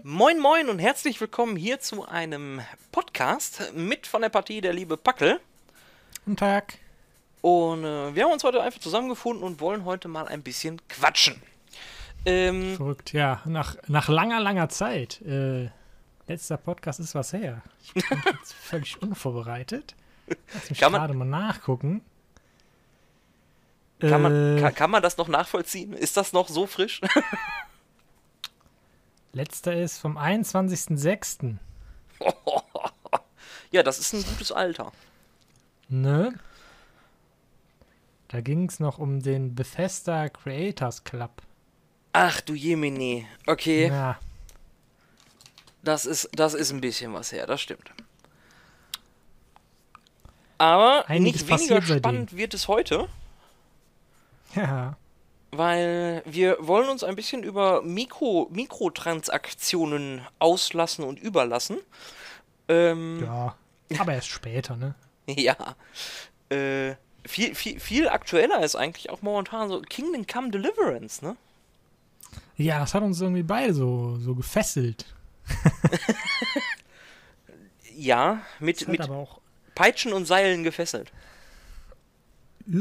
Moin Moin und herzlich willkommen hier zu einem Podcast mit von der Partie der liebe Packel. Guten Tag. Und äh, wir haben uns heute einfach zusammengefunden und wollen heute mal ein bisschen quatschen. Ähm, Verrückt, ja. Nach, nach langer, langer Zeit. Äh, letzter Podcast ist was her. Ich bin jetzt völlig unvorbereitet. Lass mich gerade mal nachgucken. Kann, äh, man, kann, kann man das noch nachvollziehen? Ist das noch so frisch? Letzter ist vom 21.06. ja, das ist ein gutes Alter. Ne? Da ging es noch um den Bethesda Creators Club. Ach du Jemini. Okay. Ja. Das ist, das ist ein bisschen was her, das stimmt. Aber Einiges nicht weniger spannend wird es heute. Ja. Weil wir wollen uns ein bisschen über Mikro, Mikrotransaktionen auslassen und überlassen. Ähm, ja, aber erst später, ne? ja. Äh, viel, viel, viel aktueller ist eigentlich auch momentan so Kingdom Come Deliverance, ne? Ja, das hat uns irgendwie beide so, so gefesselt. ja, mit, mit Peitschen und Seilen gefesselt.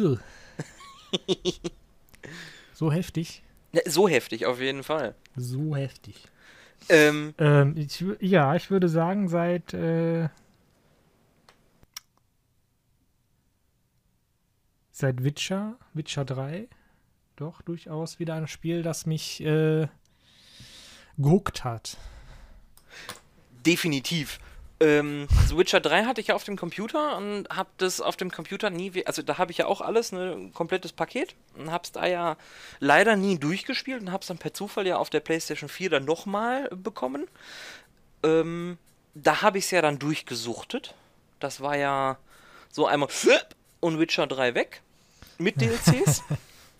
so heftig. so heftig, auf jeden Fall. So heftig. Ähm, ähm, ich, ja, ich würde sagen, seit äh, seit Witcher, Witcher 3, doch durchaus wieder ein Spiel, das mich äh, gehuckt hat. Definitiv. Ähm, The Witcher 3 hatte ich ja auf dem Computer und habe das auf dem Computer nie, also da habe ich ja auch alles, ne, ein komplettes Paket und habe es da ja leider nie durchgespielt und habe es dann per Zufall ja auf der PlayStation 4 dann nochmal bekommen. Ähm, da habe ich es ja dann durchgesuchtet. Das war ja so einmal und Witcher 3 weg mit DLCs.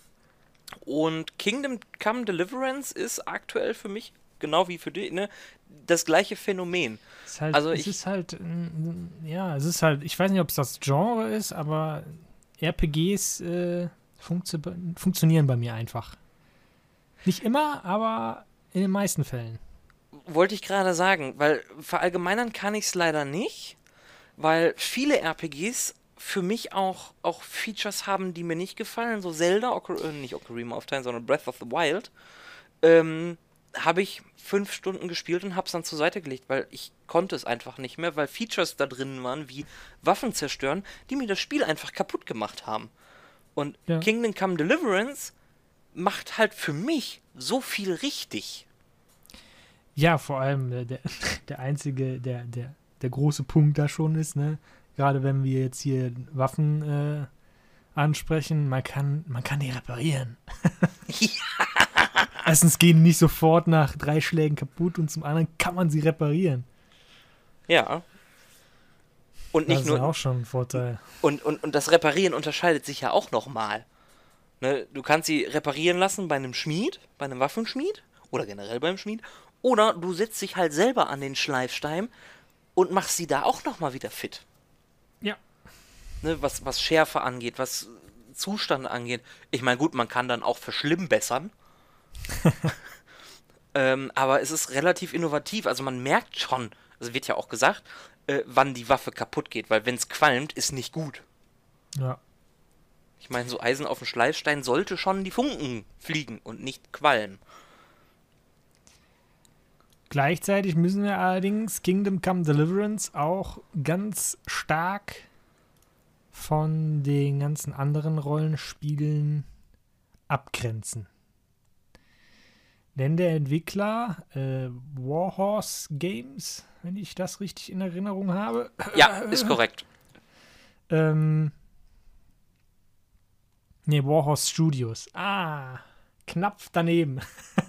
und Kingdom Come Deliverance ist aktuell für mich genau wie für dich, ne, das gleiche Phänomen. Es ist halt, also es ist halt, ja, es ist halt, ich weiß nicht, ob es das Genre ist, aber RPGs äh, funktio funktionieren bei mir einfach. Nicht immer, aber in den meisten Fällen. Wollte ich gerade sagen, weil verallgemeinern kann ich es leider nicht, weil viele RPGs für mich auch, auch Features haben, die mir nicht gefallen. So Zelda, Ocar äh, nicht Ocarina of Time, sondern Breath of the Wild. Ähm, habe ich fünf Stunden gespielt und habe es dann zur Seite gelegt, weil ich konnte es einfach nicht mehr, weil Features da drin waren, wie Waffen zerstören, die mir das Spiel einfach kaputt gemacht haben. Und ja. Kingdom Come Deliverance macht halt für mich so viel richtig. Ja, vor allem äh, der, der einzige, der, der, der große Punkt da schon ist, ne? Gerade wenn wir jetzt hier Waffen äh, ansprechen, man kann, man kann die reparieren. ja. Erstens gehen die nicht sofort nach drei Schlägen kaputt und zum anderen kann man sie reparieren. Ja. Und nicht das nur. ist auch schon ein Vorteil. Und, und, und das Reparieren unterscheidet sich ja auch nochmal. Ne, du kannst sie reparieren lassen bei einem Schmied, bei einem Waffenschmied oder generell beim Schmied. Oder du setzt dich halt selber an den Schleifstein und machst sie da auch nochmal wieder fit. Ja. Ne, was, was Schärfe angeht, was Zustand angeht. Ich meine, gut, man kann dann auch verschlimmbessern. ähm, aber es ist relativ innovativ. Also man merkt schon, es wird ja auch gesagt, äh, wann die Waffe kaputt geht, weil wenn es qualmt, ist nicht gut. Ja. Ich meine, so Eisen auf dem Schleifstein sollte schon die Funken fliegen und nicht qualmen. Gleichzeitig müssen wir allerdings Kingdom Come Deliverance auch ganz stark von den ganzen anderen Rollenspielen abgrenzen. Denn der Entwickler äh, Warhorse Games, wenn ich das richtig in Erinnerung habe. Ja, ist korrekt. ähm, ne, Warhorse Studios. Ah, knapp daneben.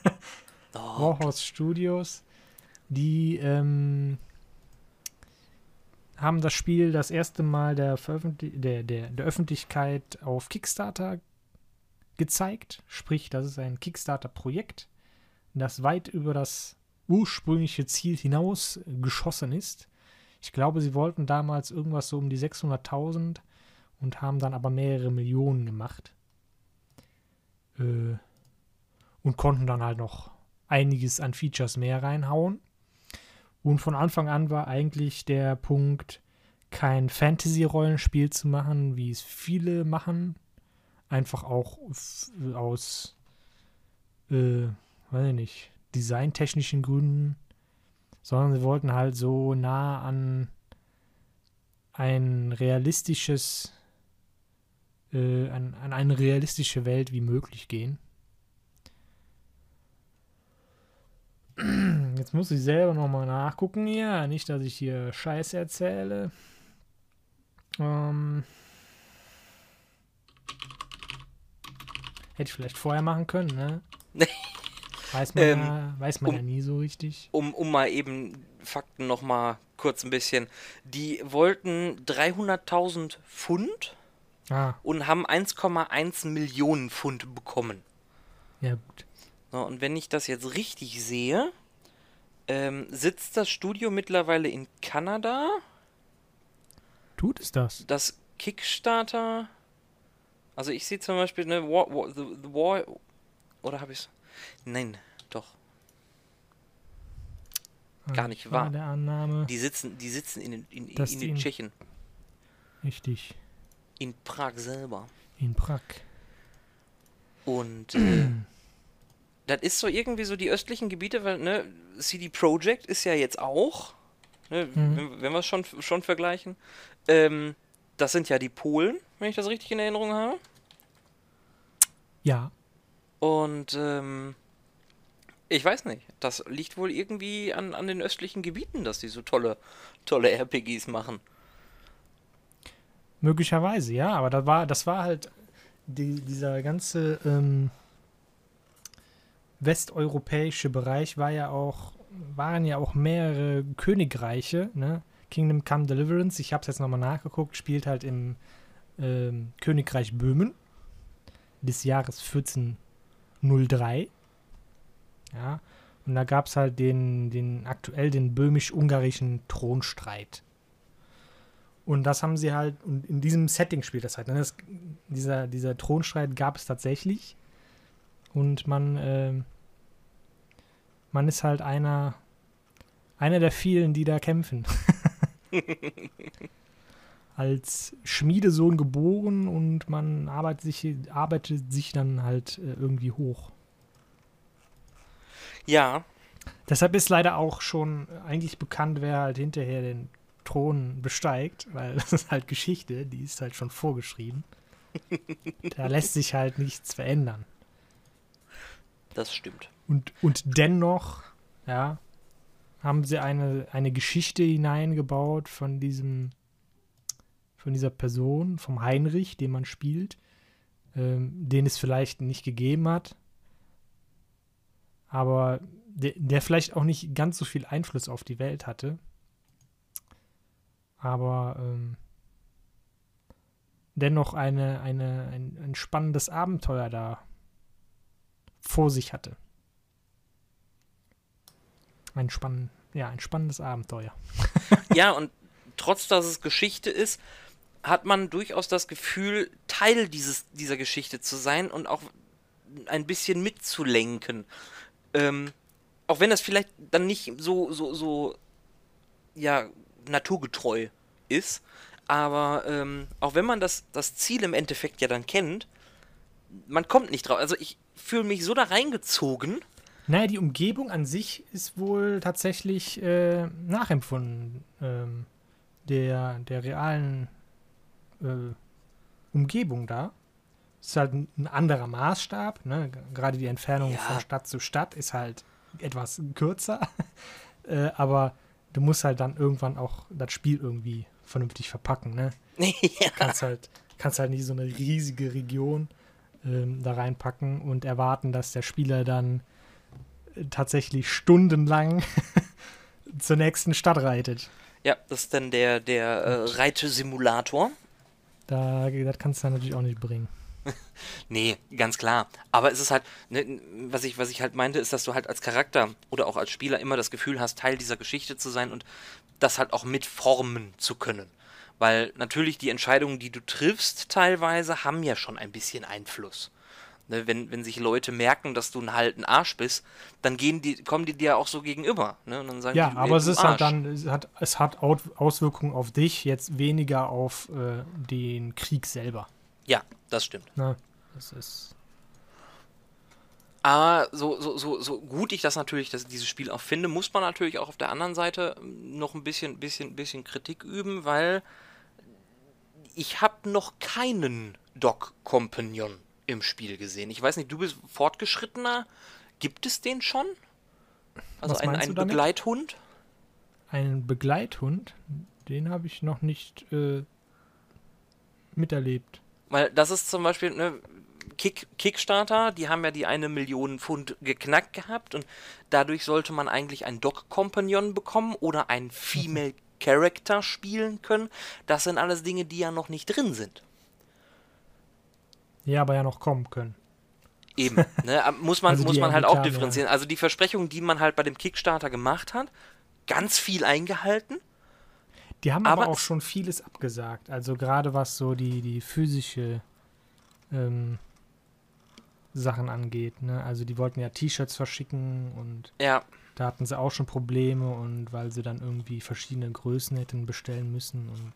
oh. Warhorse Studios, die ähm, haben das Spiel das erste Mal der, der, der, der Öffentlichkeit auf Kickstarter gezeigt. Sprich, das ist ein Kickstarter-Projekt das weit über das ursprüngliche Ziel hinaus geschossen ist. Ich glaube, sie wollten damals irgendwas so um die 600.000 und haben dann aber mehrere Millionen gemacht. Äh, und konnten dann halt noch einiges an Features mehr reinhauen. Und von Anfang an war eigentlich der Punkt, kein Fantasy-Rollenspiel zu machen, wie es viele machen. Einfach auch aus, äh, weiß ich nicht, designtechnischen Gründen. Sondern sie wollten halt so nah an ein realistisches, äh, an, an eine realistische Welt wie möglich gehen. Jetzt muss ich selber nochmal nachgucken hier. Nicht, dass ich hier Scheiß erzähle. Ähm, hätte ich vielleicht vorher machen können, ne? weiß man, Ähm, ja, weiß man um- ja nie so richtig. Um, um mal eben Fakten noch mal kurz ein bisschen. Die wollten 300.000 Pfund Ah, und haben 1,1 Millionen Pfund bekommen. ja gut. So, und wenn ich das jetzt richtig sehe, ähm, sitzt das Studio mittlerweile in Kanada. Tut es das? Das Kickstarter. Also ich sehe zum Beispiel eine War, War, the, the War oder habe ich Nein, doch. Gar Ah, nicht war wahr. der Annahme. Die sitzen, die sitzen in, in, in, in die den in- Tschechen, Richtig. in Prag selber. In Prag. Und äh, das ist so irgendwie so die östlichen Gebiete, weil ne, CD Projekt ist ja jetzt auch, ne, Mhm. wenn, wenn wir es schon, schon vergleichen. Ähm, das sind ja die Polen, wenn ich das richtig in Erinnerung habe. Ja. Und ähm, ich weiß nicht, das liegt wohl irgendwie an, an den östlichen Gebieten, dass die so tolle, tolle RPGs machen. Möglicherweise, ja, aber da war, das war halt die, dieser ganze ähm, westeuropäische Bereich war ja auch, waren ja auch mehrere Königreiche, ne? Kingdom Come Deliverance, ich habe es jetzt nochmal nachgeguckt, spielt halt im ähm, Königreich Böhmen des Jahres 1403. Ja, und da gab es halt den, den aktuell den böhmisch-ungarischen Thronstreit. Und das haben sie halt, und in diesem Setting spielt das halt. Ne? Das, dieser, dieser Thronstreit gab es tatsächlich. Und man, ähm, man ist halt einer, einer der vielen, die da kämpfen. Als Schmiedesohn geboren und man arbeitet sich, arbeitet sich dann halt äh, irgendwie hoch. Ja, Deshalb ist leider auch schon eigentlich bekannt, wer halt hinterher den Thron besteigt, weil das ist halt Geschichte, die ist halt schon vorgeschrieben. da lässt sich halt nichts verändern. das stimmt. Und, und dennoch, ja, haben sie eine, eine Geschichte hineingebaut von diesem, von dieser Person, vom Heinrich, den man spielt, ähm, den es vielleicht nicht gegeben hat, aber der, der vielleicht auch nicht ganz so viel Einfluss auf die Welt hatte. Aber ähm, dennoch eine, eine, ein, ein spannendes Abenteuer da vor sich hatte. Ein, spann ja, ein spannendes Abenteuer. Ja, und trotz dass es Geschichte ist, hat man durchaus das Gefühl, Teil dieses, dieser Geschichte zu sein und auch ein bisschen mitzulenken. Ähm, auch wenn das vielleicht dann nicht so, so, so, ja, naturgetreu ist, aber ähm, auch wenn man das, das Ziel im Endeffekt ja dann kennt, man kommt nicht drauf. Also ich fühle mich so da reingezogen. Naja, die Umgebung an sich ist wohl tatsächlich äh, nachempfunden ähm, der, der realen äh, Umgebung da. Ist halt ein, ein anderer Maßstab. Ne? Gerade die Entfernung Ja. von Stadt zu Stadt ist halt etwas kürzer. äh, aber du musst halt dann irgendwann auch das Spiel irgendwie vernünftig verpacken. Ne? ja. kannst halt, kannst halt nicht so eine riesige Region ähm, da reinpacken und erwarten, dass der Spieler dann äh, tatsächlich stundenlang zur nächsten Stadt reitet. Ja, das ist dann der, der äh, Reitesimulator. Da, das kannst du natürlich auch nicht bringen. Nee, ganz klar. Aber es ist halt, ne, was, ich, was ich halt meinte, ist, dass du halt als Charakter oder auch als Spieler immer das Gefühl hast, Teil dieser Geschichte zu sein und das halt auch mitformen zu können. Weil natürlich die Entscheidungen, die du triffst, teilweise haben ja schon ein bisschen Einfluss. Ne, wenn, wenn sich Leute merken, dass du ein halt ein Arsch bist, dann gehen die, kommen die dir auch so gegenüber. Ne? Und dann sagen Ja, die, aber es ist halt dann, es hat, es hat Au- Auswirkungen auf dich, jetzt weniger auf äh, den Krieg selber. Ja, das stimmt. Ne? Das ist. Aber so, so, so, so gut ich das natürlich, dass dieses Spiel auch finde, muss man natürlich auch auf der anderen Seite noch ein bisschen, bisschen, bisschen Kritik üben, weil ich habe noch keinen Doc-Companion im Spiel gesehen. Ich weiß nicht, du bist fortgeschrittener. Gibt es den schon? Also Was ein, meinst ein du damit? Begleithund? Einen Begleithund, den habe ich noch nicht äh, miterlebt. Weil das ist zum Beispiel, ne, Kick, Kickstarter, die haben ja die eine Million Pfund geknackt gehabt und dadurch sollte man eigentlich einen Dog-Companion bekommen oder einen Female Character spielen können. Das sind alles Dinge, die ja noch nicht drin sind. Ja, aber ja noch kommen können. Eben, ne, muss man, Also muss man halt auch Entwickler, ja. differenzieren. Also die Versprechungen, die man halt bei dem Kickstarter gemacht hat, ganz viel eingehalten. Die haben aber, Aber auch schon vieles abgesagt. Also gerade was so die, die physische ähm, Sachen angeht. Ne? Also die wollten ja T-Shirts verschicken und Ja, da hatten sie auch schon Probleme und weil sie dann irgendwie verschiedene Größen hätten bestellen müssen und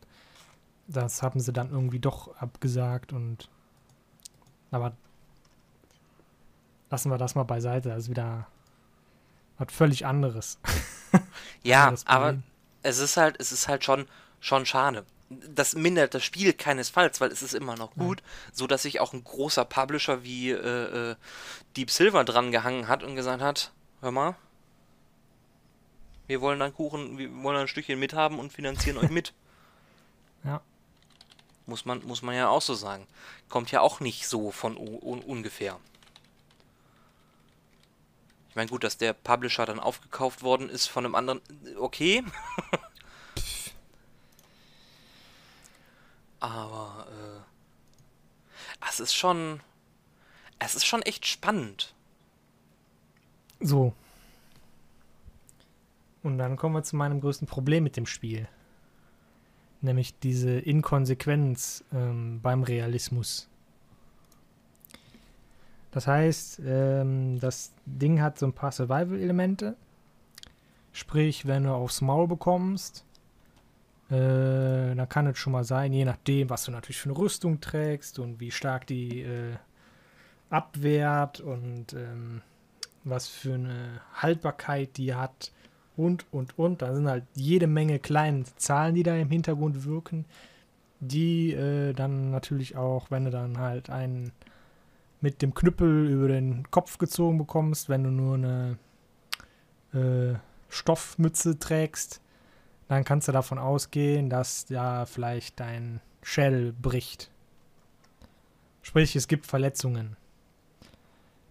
das haben sie dann irgendwie doch abgesagt und aber lassen wir das mal beiseite. Das ist wieder was völlig anderes. ja, aber es ist halt, es ist halt schon, schon schade. Das mindert das Spiel keinesfalls, weil es ist immer noch gut, so dass sich auch ein großer Publisher wie äh, äh, Deep Silver dran gehangen hat und gesagt hat, hör mal, wir wollen einen Kuchen, wir wollen ein Stückchen mithaben und finanzieren euch mit. Ja. Muss man, muss man ja auch so sagen. Kommt ja auch nicht so von un ungefähr. Ich meine, gut, dass der Publisher dann aufgekauft worden ist von einem anderen, okay. Aber, äh, es ist schon, es ist schon echt spannend. So. Und dann kommen wir zu meinem größten Problem mit dem Spiel. Nämlich diese Inkonsequenz ähm, beim Realismus. Das heißt, ähm, das Ding hat so ein paar Survival-Elemente. Sprich, wenn du aufs Maul bekommst, äh, dann kann es schon mal sein, je nachdem, was du natürlich für eine Rüstung trägst und wie stark die äh, abwehrt und ähm, was für eine Haltbarkeit die hat und, und, und. Da sind halt jede Menge kleine Zahlen, die da im Hintergrund wirken, die äh, dann natürlich auch, wenn du dann halt einen mit dem Knüppel über den Kopf gezogen bekommst, wenn du nur eine äh, Stoffmütze trägst, dann kannst du davon ausgehen, dass da vielleicht dein Schädel bricht. Sprich, es gibt Verletzungen.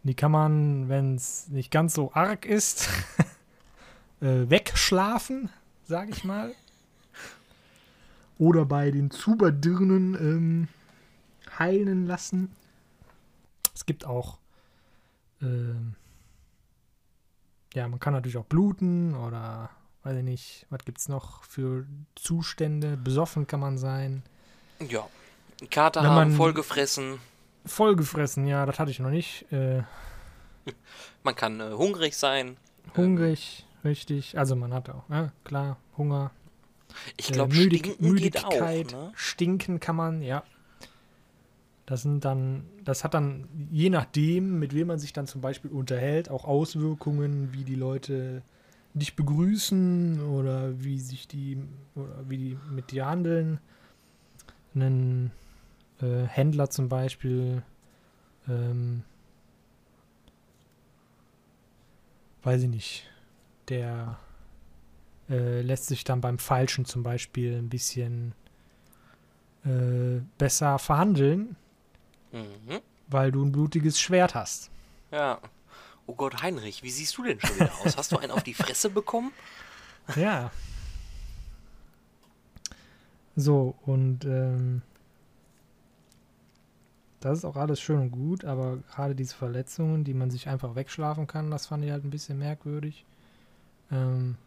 Die kann man, wenn es nicht ganz so arg ist, äh, wegschlafen, sag ich mal. Oder bei den Zuberdirnen ähm, heilen lassen. Es gibt auch, ähm, ja, man kann natürlich auch bluten oder, weiß ich nicht, was gibt es noch für Zustände? Besoffen kann man sein. Ja. Kater Wenn haben, man- vollgefressen. Vollgefressen, ja, das hatte ich noch nicht. Äh, Man kann äh, hungrig sein. hungrig, richtig. Also man hat auch, ja, klar, Hunger. Ich Äh, glaube, Müdig stinken geht auch. Müdigkeit, Ne? stinken kann man, ja. Das sind dann, das hat dann, je nachdem, mit wem man sich dann zum Beispiel unterhält, auch Auswirkungen, wie die Leute dich begrüßen oder wie sich die, oder wie die mit dir handeln. Ein äh, Händler zum Beispiel, ähm, weiß ich nicht, der äh, lässt sich dann beim Falschen zum Beispiel ein bisschen äh, besser verhandeln, Mhm. weil du ein blutiges Schwert hast. Ja. Oh Gott, Heinrich, wie siehst du denn schon wieder aus? Hast du einen auf die Fresse bekommen? Ja. So, und ähm, das ist auch alles schön und gut, aber gerade diese Verletzungen, die man sich einfach wegschlafen kann, das fand ich halt ein bisschen merkwürdig. Ähm,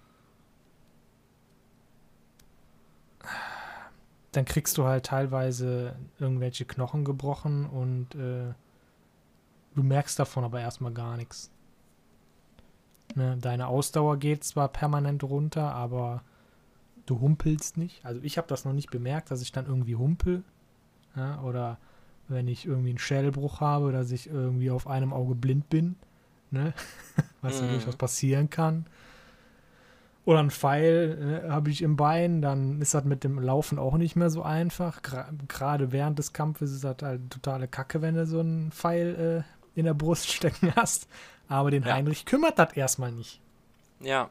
dann kriegst du halt teilweise irgendwelche Knochen gebrochen und äh, du merkst davon aber erstmal gar nichts. Ne, deine Ausdauer geht zwar permanent runter, aber du humpelst nicht. Also ich habe das noch nicht bemerkt, dass ich dann irgendwie humpel. Ja, oder wenn ich irgendwie einen Schädelbruch habe, dass ich irgendwie auf einem Auge blind bin. Ne? Was mhm. ja durchaus passieren kann. Oder ein Pfeil äh, habe ich im Bein, dann ist das mit dem Laufen auch nicht mehr so einfach. Gerade während des Kampfes ist das halt totale Kacke, wenn du so einen Pfeil äh, in der Brust stecken hast. Aber den ja. Heinrich kümmert das erstmal nicht. Ja.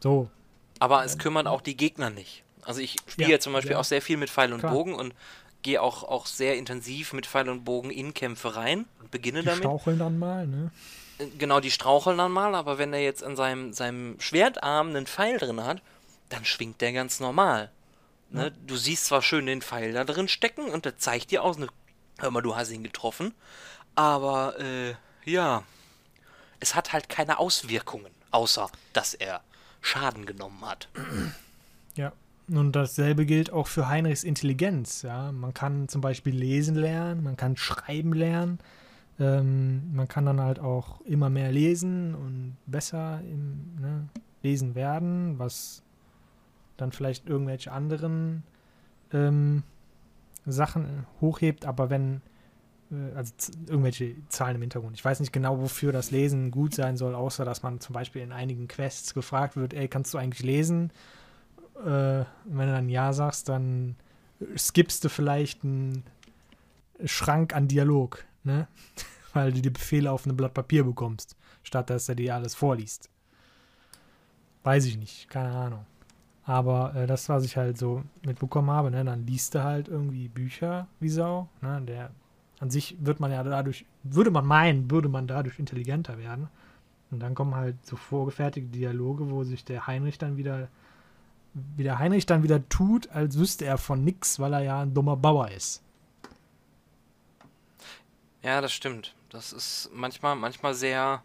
So. Aber es kümmern auch die Gegner nicht. Also ich spiele ja, zum Beispiel ja. auch sehr viel mit Pfeil und Klar. Bogen und gehe auch, auch sehr intensiv mit Pfeil und Bogen in Kämpfe rein und beginne die damit. Straucheln dann mal, ne? Genau, die straucheln dann mal, aber wenn er jetzt an seinem, seinem Schwertarm einen Pfeil drin hat, dann schwingt der ganz normal. Ne? Ja. Du siehst zwar schön den Pfeil da drin stecken und der zeigt dir aus, ne, hör mal, du hast ihn getroffen, aber äh, ja, es hat halt keine Auswirkungen, außer dass er Schaden genommen hat. Ja, und dasselbe gilt auch für Heinrichs Intelligenz. Ja, man kann zum Beispiel lesen lernen, man kann schreiben lernen, ähm, man kann dann halt auch immer mehr lesen und besser im ne, Lesen werden, was dann vielleicht irgendwelche anderen ähm, Sachen hochhebt. Aber wenn äh, also irgendwelche Zahlen im Hintergrund. Ich weiß nicht genau, wofür das Lesen gut sein soll, außer dass man zum Beispiel in einigen Quests gefragt wird, ey, kannst du eigentlich lesen? Äh, wenn du dann Ja sagst, dann skippst du vielleicht einen Schrank an Dialog, ne? Weil du die Befehle auf einem Blatt Papier bekommst, statt dass er dir alles vorliest. Weiß ich nicht, keine Ahnung. Aber äh, das, was ich halt so mitbekommen habe, ne, dann liest du halt irgendwie Bücher wie Sau. Ne, der an sich wird man ja dadurch, würde man meinen, würde man dadurch intelligenter werden. Und dann kommen halt so vorgefertigte Dialoge, wo sich der Heinrich dann wieder, wie der Heinrich dann wieder tut, als wüsste er von nix, weil er ja ein dummer Bauer ist. Ja, das stimmt. Das ist manchmal, manchmal sehr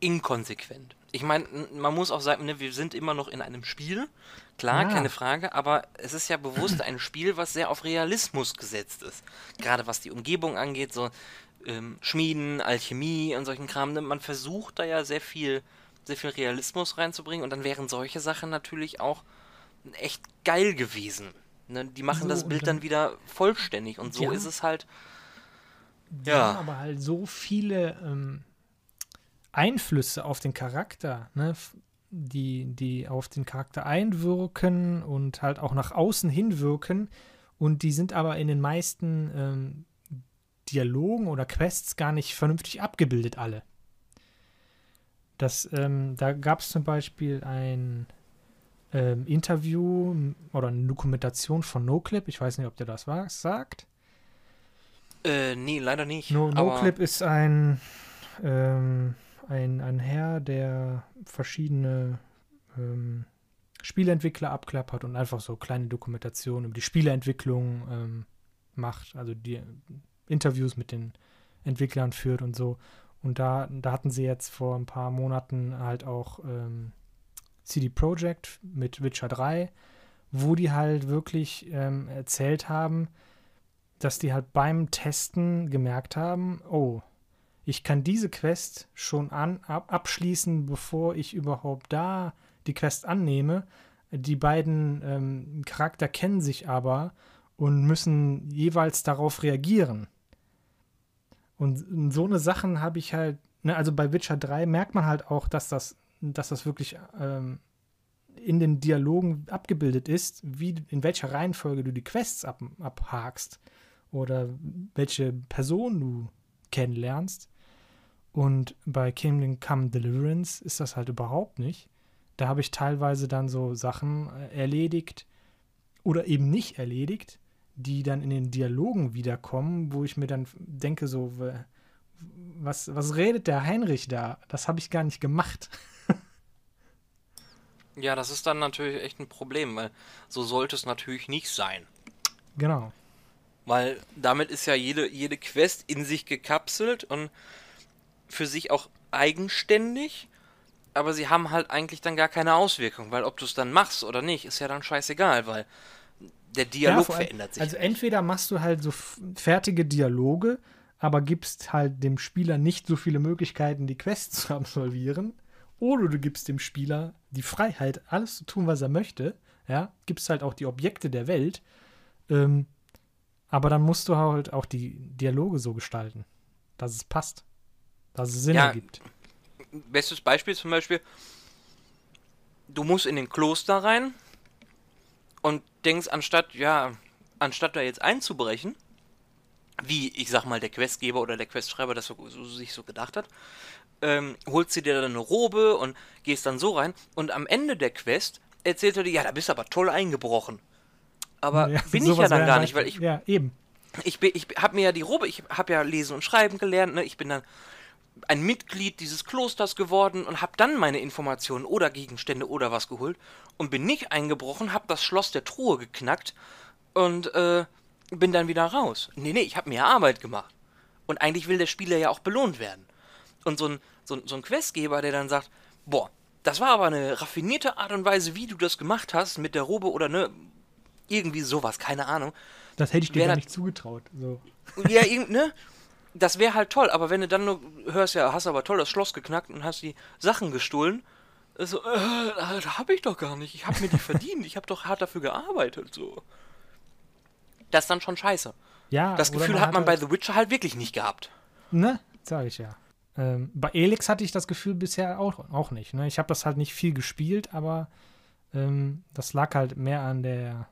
inkonsequent. Ich meine, man muss auch sagen, ne, wir sind immer noch in einem Spiel, klar, ja. keine Frage, aber es ist ja bewusst ein Spiel, was sehr auf Realismus gesetzt ist. Gerade was die Umgebung angeht, so ähm, Schmieden, Alchemie und solchen Kram. Ne, man versucht da ja sehr viel, sehr viel Realismus reinzubringen und dann wären solche Sachen natürlich auch echt geil gewesen. Ne? Die machen so, das Bild dann, dann, wieder vollständig und so ja. ist es halt. Ja. aber halt so viele ähm, Einflüsse auf den Charakter, ne, die, die auf den Charakter einwirken und halt auch nach außen hinwirken. Und die sind aber in den meisten ähm, Dialogen oder Quests gar nicht vernünftig abgebildet, alle. Das, ähm, da gab es zum Beispiel ein ähm, Interview oder eine Dokumentation von NoClip. Ich weiß nicht, ob der das was sagt. Äh, nee, leider nicht. No, NoClip ist ein ähm, ein, ein Herr, der verschiedene ähm, Spieleentwickler abklappert und einfach so kleine Dokumentationen über die Spieleentwicklung ähm, macht, also die Interviews mit den Entwicklern führt und so. Und da, da hatten sie jetzt vor ein paar Monaten halt auch ähm, CD Projekt mit Witcher 3, wo die halt wirklich ähm, erzählt haben, dass die halt beim Testen gemerkt haben, oh, ich kann diese Quest schon an, ab, abschließen, bevor ich überhaupt da die Quest annehme. Die beiden ähm, Charakter kennen sich aber und müssen jeweils darauf reagieren. Und so eine Sachen habe ich halt, ne, also bei Witcher 3 merkt man halt auch, dass das, dass das wirklich ähm, in den Dialogen abgebildet ist, wie, in welcher Reihenfolge du die Quests ab, abhakst oder welche Person du kennenlernst. Und bei Kingdom Come Deliverance ist das halt überhaupt nicht. Da habe ich teilweise dann so Sachen äh, erledigt oder eben nicht erledigt, die dann in den Dialogen wiederkommen, wo ich mir dann denke, so, was, was redet der Heinrich da? Das habe ich gar nicht gemacht. ja, das ist dann natürlich echt ein Problem, weil so sollte es natürlich nicht sein. Genau. Weil damit ist ja jede, jede Quest in sich gekapselt und für sich auch eigenständig, aber sie haben halt eigentlich dann gar keine Auswirkung, weil ob du es dann machst oder nicht, ist ja dann scheißegal, weil der Dialog ja, verändert sich. Also entweder machst du halt so fertige Dialoge, aber gibst halt dem Spieler nicht so viele Möglichkeiten, die Quest zu absolvieren. Oder du gibst dem Spieler die Freiheit, alles zu tun, was er möchte. Ja, gibst halt auch die Objekte der Welt. Ähm, aber dann musst du halt auch die Dialoge so gestalten, dass es passt. Dass es Sinn Ja. ergibt. Bestes Beispiel zum Beispiel, du musst in den Kloster rein und denkst, anstatt, ja, anstatt da jetzt einzubrechen, wie ich sag mal der Questgeber oder der Questschreiber das so, so, sich so gedacht hat, ähm, holst du dir dann eine Robe und gehst dann so rein und am Ende der Quest erzählt er dir, ja, da bist du aber toll eingebrochen. Aber Ja, bin ich ja dann gar halt- nicht, weil ich Ja, eben. ich, bin- ich habe mir ja die Robe, ich habe ja lesen und schreiben gelernt, ne? ich bin dann ein Mitglied dieses Klosters geworden und habe dann meine Informationen oder Gegenstände oder was geholt und bin nicht eingebrochen, habe das Schloss der Truhe geknackt und äh, bin dann wieder raus. Nee, nee, ich habe mir Arbeit gemacht. Und eigentlich will der Spieler ja auch belohnt werden. Und so ein, so, ein- so ein Questgeber, der dann sagt, boah, das war aber eine raffinierte Art und Weise, wie du das gemacht hast mit der Robe oder ne, irgendwie sowas, keine Ahnung. Das hätte ich dir Wer gar nicht zugetraut. So. Ja, ne? Das wäre halt toll, aber wenn du dann nur hörst, ja, hast aber toll das Schloss geknackt und hast die Sachen gestohlen, so, äh, das hab ich doch gar nicht. Ich hab mir die verdient. Ich hab doch hart dafür gearbeitet, so. Das ist dann schon scheiße. Ja, Das Gefühl hat man bei halt, The Witcher halt wirklich nicht gehabt. Ne, sag ich ja. Ähm, bei Elix hatte ich das Gefühl bisher auch, auch nicht. Ne? Ich habe das halt nicht viel gespielt, aber ähm, das lag halt mehr an der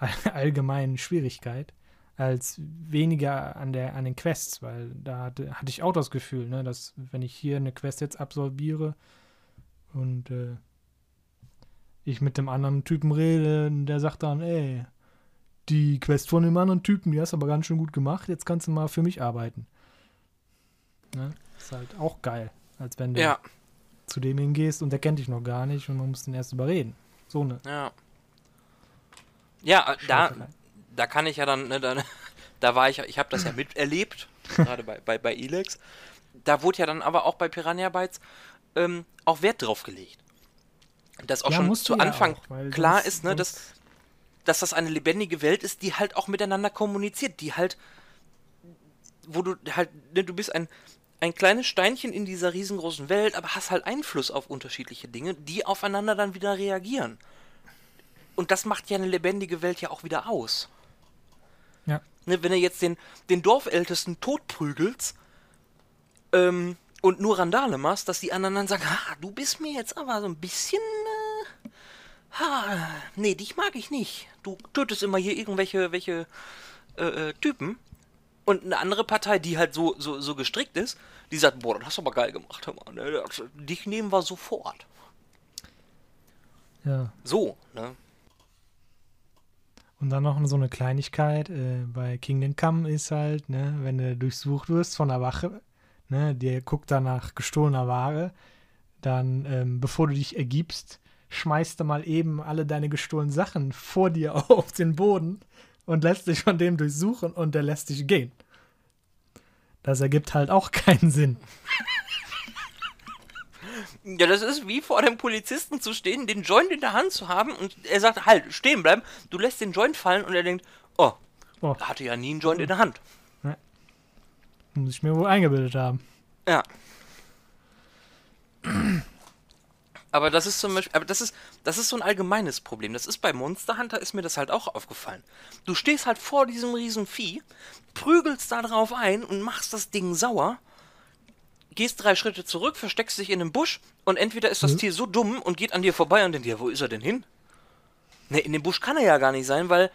allgemeinen Schwierigkeit als weniger an, der, an den Quests, weil da hatte, hatte ich auch das Gefühl, ne, dass wenn ich hier eine Quest jetzt absolviere und äh, ich mit dem anderen Typen rede, der sagt dann, ey, die Quest von dem anderen Typen, die hast du aber ganz schön gut gemacht, jetzt kannst du mal für mich arbeiten. Ne? Ist halt auch geil, als wenn du Ja, zu dem hingehst und der kennt dich noch gar nicht und man muss den erst überreden. So eine ja. Ja, äh, da, da kann ich ja dann, ne, dann, da war ich, ich habe das ja miterlebt, gerade bei, bei, bei Elex. Da wurde ja dann aber auch bei Piranha Bytes ähm, auch Wert drauf gelegt. Dass auch Ja, schon zu ja Anfang auch, weil klar sonst- ist, ne, dass, dass das eine lebendige Welt ist, die halt auch miteinander kommuniziert, die halt, wo du halt, ne, du bist ein, ein kleines Steinchen in dieser riesengroßen Welt, aber hast halt Einfluss auf unterschiedliche Dinge, die aufeinander dann wieder reagieren. Und das macht ja eine lebendige Welt ja auch wieder aus. Ja. Ne, wenn du jetzt den, den Dorfältesten totprügelst ähm, und nur Randale machst, dass die anderen dann sagen, ha, du bist mir jetzt aber so ein bisschen, äh, ha, nee, dich mag ich nicht. Du tötest immer hier irgendwelche welche, äh, äh, Typen. Und eine andere Partei, die halt so, so, so gestrickt ist, die sagt, boah, das hast du aber geil gemacht, hör mal, ne? Dich nehmen wir sofort. ja. So, ne? Und dann noch so eine Kleinigkeit äh, bei Kingdom Come ist halt, ne, wenn du durchsucht wirst von der Wache, ne, der guckt dann nach gestohlener Ware, dann, ähm, bevor du dich ergibst, schmeißt du mal eben alle deine gestohlenen Sachen vor dir auf den Boden und lässt dich von dem durchsuchen und der lässt dich gehen. Das ergibt halt auch keinen Sinn. Ja, das ist wie vor dem Polizisten zu stehen, den Joint in der Hand zu haben und er sagt, halt, stehen bleiben. Du lässt den Joint fallen und er denkt, oh, Oh. er hatte ja nie einen Joint in der Hand. Muss ich mir wohl eingebildet haben. Ja. Aber das ist zum Beispiel, aber das ist, das ist so ein allgemeines Problem. Das ist bei Monster Hunter ist mir das halt auch aufgefallen. Du stehst halt vor diesem riesen Vieh, prügelst da drauf ein und machst das Ding sauer, gehst drei Schritte zurück, versteckst dich in einem Busch und entweder ist das Mhm. Tier so dumm und geht an dir vorbei und denkt, ja, wo ist er denn hin? Ne, in dem Busch kann er ja gar nicht sein, weil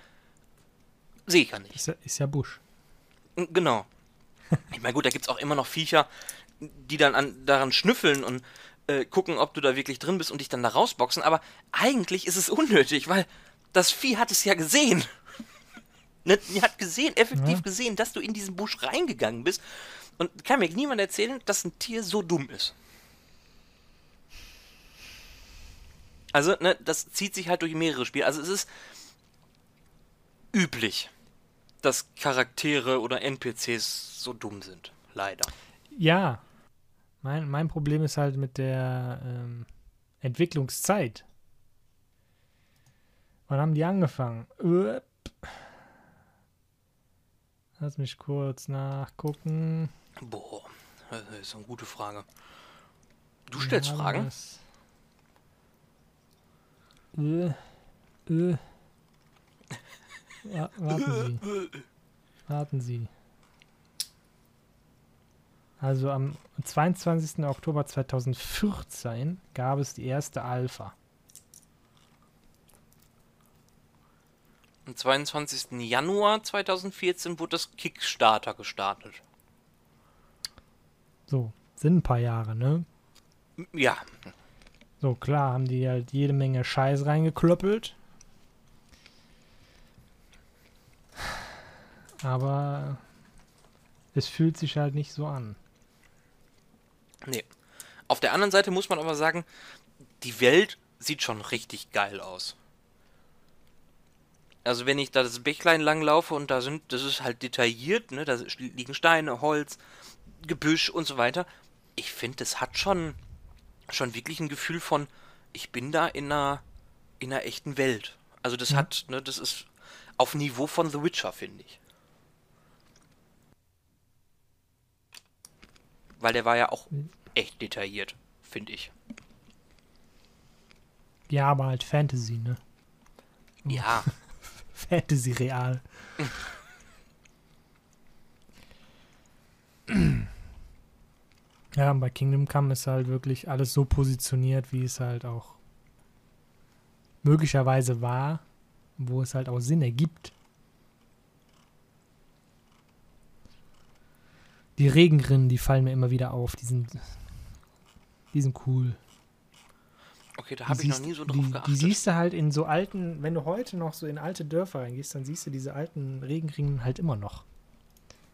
sehe ich ja nicht. Ist ja, ist ja Busch. Genau. Ich meine, gut, da gibt es auch immer noch Viecher, die dann an, daran schnüffeln und äh, gucken, ob du da wirklich drin bist und dich dann da rausboxen. Aber eigentlich ist es unnötig, weil das Vieh hat es ja gesehen. Ne, Die hat gesehen, effektiv Ja. gesehen, dass du in diesen Busch reingegangen bist. Und kann mir niemand erzählen, dass ein Tier so dumm ist. Also, ne, das zieht sich halt durch mehrere Spiele. Also es ist üblich, dass Charaktere oder NPCs so dumm sind. Leider. Ja. Mein, mein Problem ist halt mit der ähm, Entwicklungszeit. Wann haben die angefangen? Upp. Lass mich kurz nachgucken. Boah, das ist eine gute Frage. Du stellst haben Fragen? Äh, äh. Wa- Warten Sie. Warten Sie. Also am 22. Oktober 2014 gab es die erste Alpha. Am 22. Januar 2014 wurde das Kickstarter gestartet. So, sind ein paar Jahre, ne? Ja, So, klar haben die halt jede Menge Scheiß reingeklöppelt. Aber es fühlt sich halt nicht so an. nee. Auf der anderen Seite muss man aber sagen, die Welt sieht schon richtig geil aus. Also wenn ich da das Bächlein lang laufe und da sind, das ist halt detailliert, ne, da liegen Steine, Holz, Gebüsch und so weiter. Ich finde, das hat schon, schon wirklich ein Gefühl von, ich bin da in einer, in einer echten Welt. Also das Mhm. hat, ne, das ist auf Niveau von The Witcher, finde ich. Weil der war ja auch echt detailliert, finde ich. Ja, aber halt Fantasy, ne? Ja, Fantasy real. ja, und bei Kingdom Come ist halt wirklich alles so positioniert, wie es halt auch möglicherweise war, wo es halt auch Sinn ergibt. Die Regenrinnen, die fallen mir immer wieder auf. Die sind, die sind cool. okay, da habe ich noch nie so drauf die, geachtet. Die siehst du halt in so alten, wenn du heute noch so in alte Dörfer reingehst, dann siehst du diese alten Regenringen halt immer noch.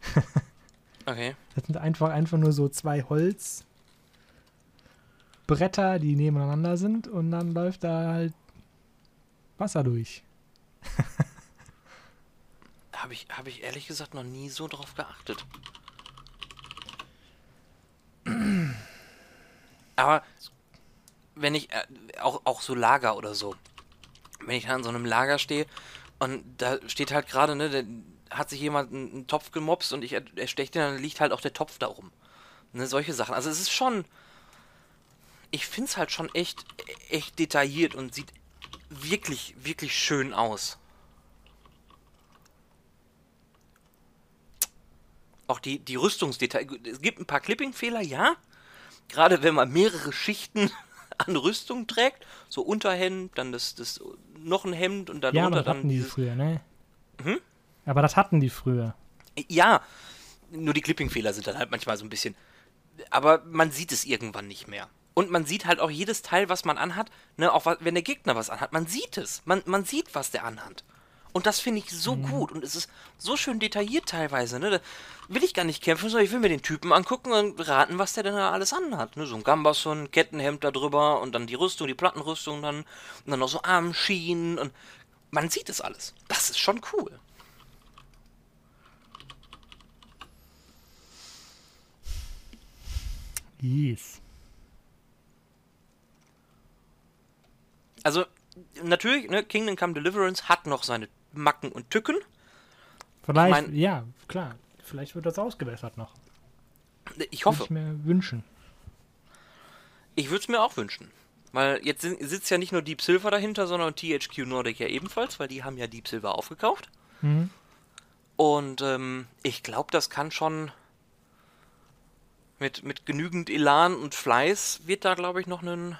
okay, Das sind einfach, einfach nur so zwei Holzbretter, die nebeneinander sind und dann läuft da halt Wasser durch. habe ich, hab ich ehrlich gesagt noch nie so drauf geachtet. Aber wenn ich, äh, auch, auch so Lager oder so, wenn ich an so einem Lager stehe und da steht halt gerade, ne, da hat sich jemand einen, Topf gemopst und ich er- ersteche den, dann liegt halt auch der Topf da rum. Ne, solche Sachen. Also es ist schon, ich finde es halt schon echt, echt detailliert und sieht wirklich, wirklich schön aus. Auch die, die Rüstungsdetails. Es gibt ein paar Clipping-Fehler, ja. Gerade wenn man mehrere Schichten an Rüstung trägt. So Unterhemd, dann das, das noch ein Hemd und dann ja, unter dann hatten die dieses. früher, ne? Hm? Aber das hatten die früher. Ja, nur die Clipping-Fehler sind dann halt manchmal so ein bisschen. Aber man sieht es irgendwann nicht mehr. Und man sieht halt auch jedes Teil, was man anhat, ne, auch wenn der Gegner was anhat, man sieht es. Man, man sieht, was der anhat. Und das finde ich so gut. Und es ist so schön detailliert teilweise, ne? Da will ich gar nicht kämpfen, sondern ich will mir den Typen angucken und raten, was der denn da alles anhat. Ne? So ein Gambason, Kettenhemd da drüber und dann die Rüstung, die Plattenrüstung dann. Und dann noch so Armschienen und man sieht es alles. Das ist schon cool. Yes. Also, natürlich, ne, Kingdom Come Deliverance hat noch seine Macken und Tücken. Vielleicht, mein- ja, klar. Vielleicht wird das ausgebessert noch. Ich Würde hoffe. ich mir wünschen. Ich würde es mir auch wünschen. Weil jetzt sitzt ja nicht nur Deep Silver dahinter, sondern THQ Nordic ja ebenfalls, weil die haben ja Deep Silver aufgekauft. Mhm. Und ähm, ich glaube, das kann schon mit, mit genügend Elan und Fleiß wird da, glaube ich, noch einen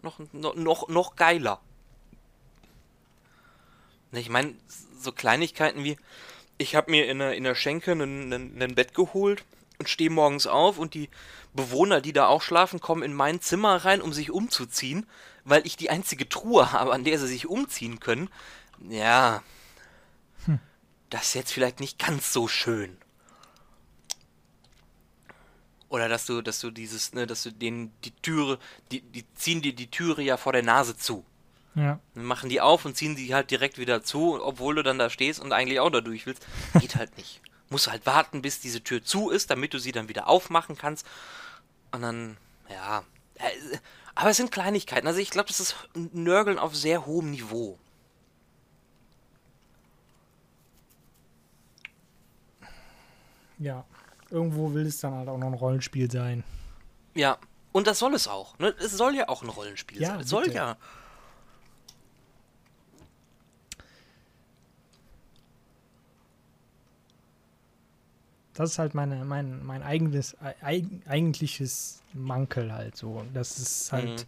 noch, noch, noch, geiler. Ich meine, so Kleinigkeiten wie, ich habe mir in der, in der Schenke ein Bett geholt und stehe morgens auf und die Bewohner, die da auch schlafen, kommen in mein Zimmer rein, um sich umzuziehen, weil ich die einzige Truhe habe, an der sie sich umziehen können. Ja, das ist jetzt vielleicht nicht ganz so schön. Oder dass du, dass du dieses, ne, dass du denen die Türe, die, die ziehen dir die Türe ja vor der Nase zu. Ja. Dann machen die auf und ziehen die halt direkt wieder zu, obwohl du dann da stehst und eigentlich auch da durch willst. Geht halt nicht. Musst halt warten, bis diese Tür zu ist, damit du sie dann wieder aufmachen kannst. Und dann, ja. Äh, Aber es sind Kleinigkeiten. Also ich glaube, das ist Nörgeln auf sehr hohem Niveau. ja, irgendwo will es dann halt auch noch ein Rollenspiel sein. Ja, und das soll es auch. Ne? Es soll ja auch ein Rollenspiel Ja, sein. Es soll bitte. ja. Das ist halt meine, mein, mein eigenes, eig, eigentliches Mankel halt so. Das ist halt.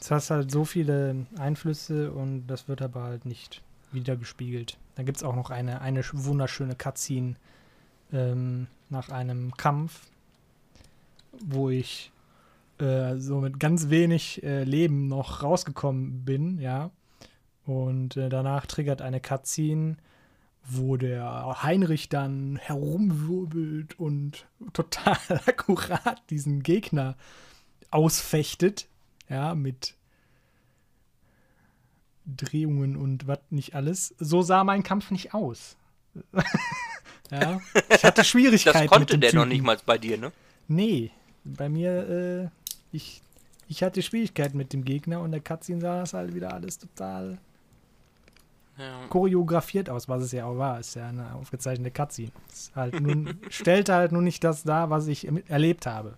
Es hat halt so viele Einflüsse und das wird aber halt nicht wieder gespiegelt. Da gibt es auch noch eine, eine sch- wunderschöne Cutscene ähm, nach einem Kampf, wo ich äh, so mit ganz wenig äh, Leben noch rausgekommen bin, ja. Und äh, danach triggert eine Cutscene, wo der Heinrich dann herumwirbelt und total akkurat diesen Gegner ausfechtet. Ja, mit Drehungen und was nicht alles. So sah mein Kampf nicht aus. ja, ich hatte Schwierigkeiten. Das konnte der noch Typen. nicht mal bei dir, ne? Nee, bei mir, äh, ich, ich hatte Schwierigkeiten mit dem Gegner und der Cutscene sah das halt wieder alles total Ja. choreografiert aus, was es ja auch war. Ist ja eine aufgezeichnete Cutscene. Ist halt nun, stellt halt nur nicht das dar, was ich erlebt habe.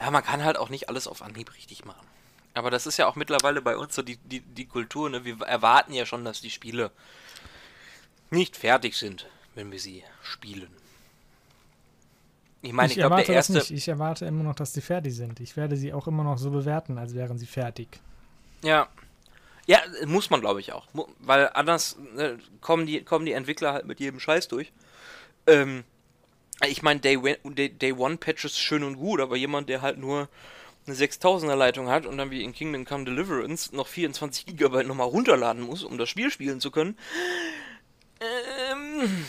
Ja, man kann halt auch nicht alles auf Anhieb richtig machen. Aber das ist ja auch mittlerweile bei uns so die, die, die Kultur, ne? Wir erwarten ja schon, dass die Spiele nicht fertig sind, wenn wir sie spielen. Ich meine, ich, glaube, erwarte der erste. das nicht. Ich erwarte immer noch, dass sie fertig sind. Ich werde sie auch immer noch so bewerten, als wären sie fertig. Ja. Ja, muss man, glaube ich, auch. Weil anders ne, kommen, die, kommen die Entwickler halt mit jedem Scheiß durch. Ähm, ich meine, Day, Day, One Patches schön und gut, aber jemand, der halt nur eine 6000er Leitung hat und dann wie in Kingdom Come Deliverance noch 24 GB nochmal runterladen muss, um das Spiel spielen zu können, ähm,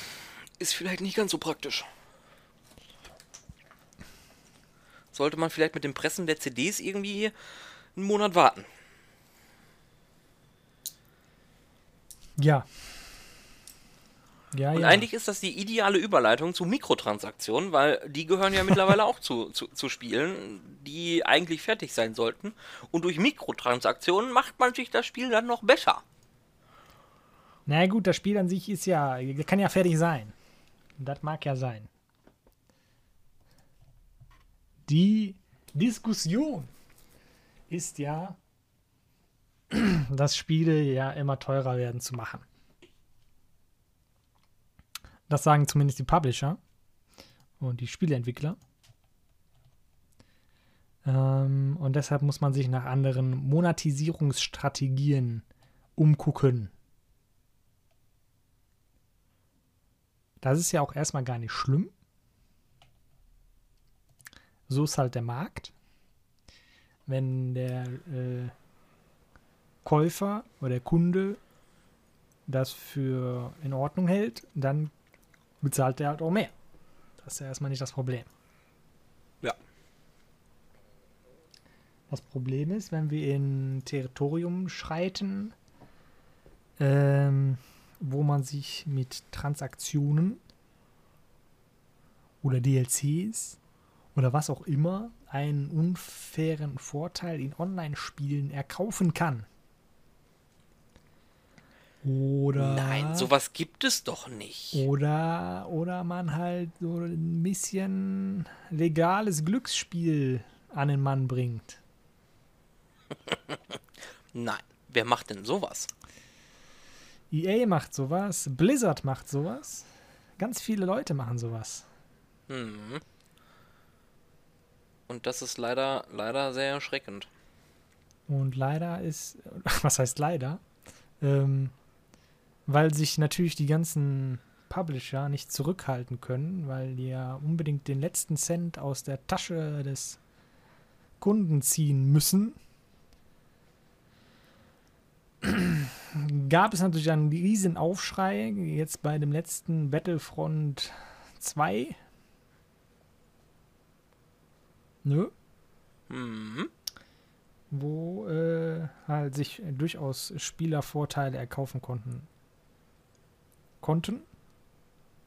ist vielleicht nicht ganz so praktisch. Sollte man vielleicht mit dem Pressen der CDs irgendwie einen Monat warten. Ja. Ja, Und ja. eigentlich ist das die ideale Überleitung zu Mikrotransaktionen, weil die gehören ja mittlerweile auch zu, zu, zu Spielen, die eigentlich fertig sein sollten. Und durch Mikrotransaktionen macht man sich das Spiel dann noch besser. Na gut, das Spiel an sich ist ja, kann ja fertig sein. Das mag ja sein. Die Diskussion ist ja, dass Spiele ja immer teurer werden zu machen. Das sagen zumindest die Publisher und die Spieleentwickler. Ähm, und deshalb muss man sich nach anderen Monetisierungsstrategien umgucken. Das ist ja auch erstmal gar nicht schlimm. So ist halt der Markt. Wenn der äh, Käufer oder der Kunde das für in Ordnung hält, dann bezahlt er halt auch mehr. Das ist ja erstmal nicht das Problem. Ja. Das Problem ist, wenn wir in Territorium schreiten, ähm, wo man sich mit Transaktionen oder DLCs oder was auch immer einen unfairen Vorteil in Online-Spielen erkaufen kann. Oder Nein, sowas gibt es doch nicht. oder, oder man halt so ein bisschen legales Glücksspiel an den Mann bringt. Nein, wer macht denn sowas? EA macht sowas, Blizzard macht sowas. Ganz viele Leute machen sowas. Hm. Und das ist leider, leider sehr erschreckend. Und leider ist, was heißt leider? Ähm, weil sich natürlich die ganzen Publisher nicht zurückhalten können, weil die ja unbedingt den letzten Cent aus der Tasche des Kunden ziehen müssen. Gab es natürlich einen riesen Aufschrei jetzt bei dem letzten Battlefront 2. Nö Mhm. wo äh, halt sich durchaus Spielervorteile erkaufen konnten. Konnten?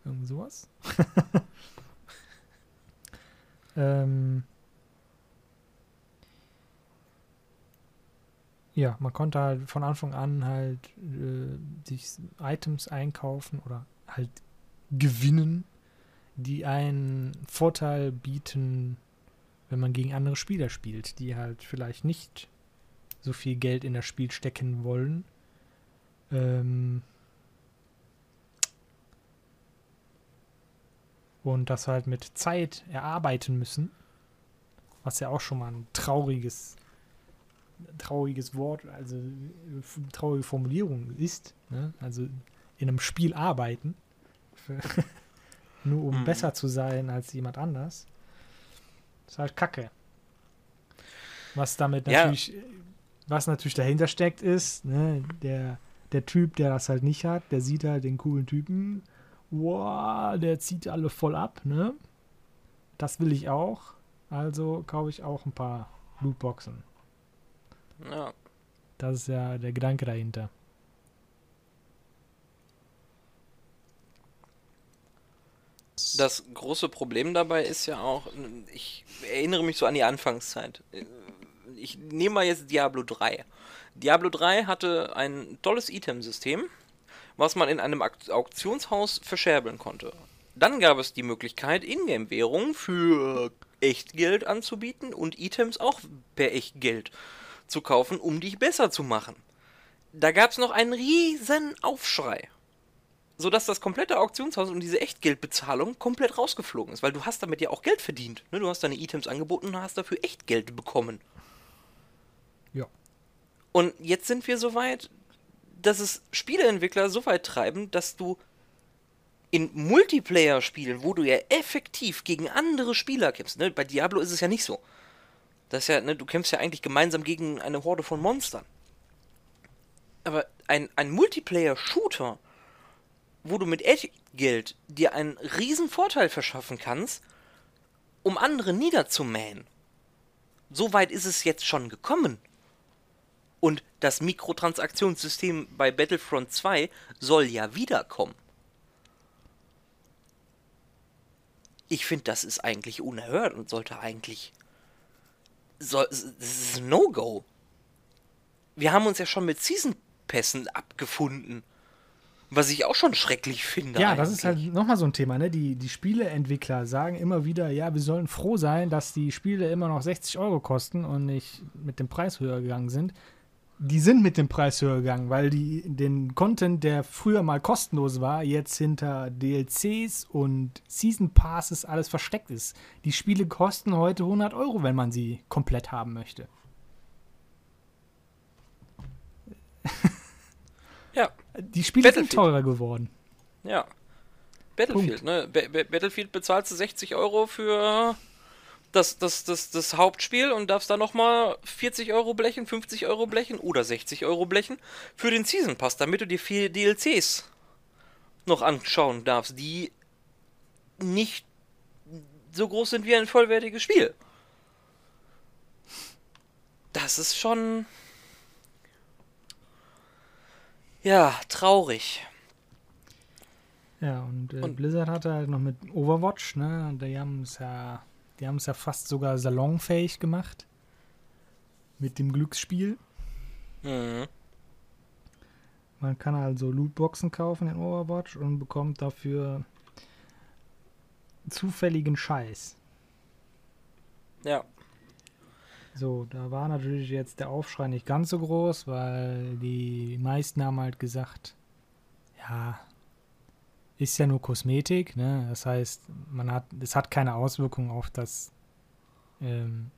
Irgend sowas. ähm, Ja, man konnte halt von Anfang an halt äh, sich Items einkaufen oder halt gewinnen, die einen Vorteil bieten, wenn man gegen andere Spieler spielt, die halt vielleicht nicht so viel Geld in das Spiel stecken wollen. Ähm und das halt mit Zeit erarbeiten müssen, was ja auch schon mal ein trauriges trauriges Wort, also traurige Formulierung ist. Ne? Also in einem Spiel arbeiten, nur um mhm. besser zu sein als jemand anders. Das ist halt Kacke. Was damit natürlich, ja. was natürlich dahinter steckt, ist, ne, der, der Typ, der das halt nicht hat, der sieht halt den coolen Typen, wow, der zieht alle voll ab, ne? Das will ich auch. Also kaufe ich auch ein paar Lootboxen. Ja. Das ist ja der Gedanke dahinter. Das große Problem dabei ist ja auch, ich erinnere mich so an die Anfangszeit. Ich nehme mal jetzt Diablo 3. Diablo 3 hatte ein tolles Item-System, was man in einem Auktionshaus verscherbeln konnte. Dann gab es die Möglichkeit, Ingame-Währung für Echtgeld anzubieten und Items auch per Echtgeld zu kaufen, um dich besser zu machen. Da gab es noch einen riesen Aufschrei. Sodass das komplette Auktionshaus und diese Echtgeldbezahlung komplett rausgeflogen ist, weil du hast damit ja auch Geld verdient. Ne? Du hast deine Items angeboten und hast dafür Echtgeld bekommen. Ja. Und jetzt sind wir so weit, dass es Spieleentwickler so weit treiben, dass du in Multiplayer-Spielen, wo du ja effektiv gegen andere Spieler kämpfst, ne? bei Diablo ist es ja nicht so. Das ja, ne, du kämpfst ja eigentlich gemeinsam gegen eine Horde von Monstern. Aber ein, ein Multiplayer-Shooter, wo du mit Echtgeld dir einen riesen Vorteil verschaffen kannst, um andere niederzumähen. So weit ist es jetzt schon gekommen. Und das Mikrotransaktionssystem bei Battlefront 2 soll ja wiederkommen. Ich finde, das ist eigentlich unerhört und sollte eigentlich soll, das ist ein No-Go. Wir haben uns ja schon mit Season-Pässen abgefunden. Was ich auch schon schrecklich finde. Ja, eigentlich. das ist halt nochmal so ein Thema. Ne? Die, die Spieleentwickler sagen immer wieder, ja, wir sollen froh sein, dass die Spiele immer noch 60 Euro kosten und nicht mit dem Preis höher gegangen sind die sind mit dem Preis höher gegangen, weil die den Content, der früher mal kostenlos war, jetzt hinter DLCs und Season Passes alles versteckt ist. Die Spiele kosten heute 100 Euro, wenn man sie komplett haben möchte. ja. Die Spiele sind teurer geworden. Ja. Battlefield, Punkt. ne? B Battlefield bezahlst du 60 Euro für das, das, das, das Hauptspiel und darfst dann nochmal 40 Euro blechen, 50 Euro blechen oder 60 Euro blechen für den Season Pass, damit du dir vier DLCs noch anschauen darfst, die nicht so groß sind wie ein vollwertiges Spiel. Das ist schon. Ja, traurig. Ja, und, äh, und Blizzard hatte halt noch mit Overwatch, ne? Die haben es ja die haben es ja fast sogar salonfähig gemacht. Mit dem Glücksspiel. Mhm. Man kann also Lootboxen kaufen in Overwatch und bekommt dafür zufälligen Scheiß. Ja. So, da war natürlich jetzt der Aufschrei nicht ganz so groß, weil die meisten haben halt gesagt, ja, ist ja nur Kosmetik, ne? Das heißt, man hat, es hat keine Auswirkungen auf das ähm,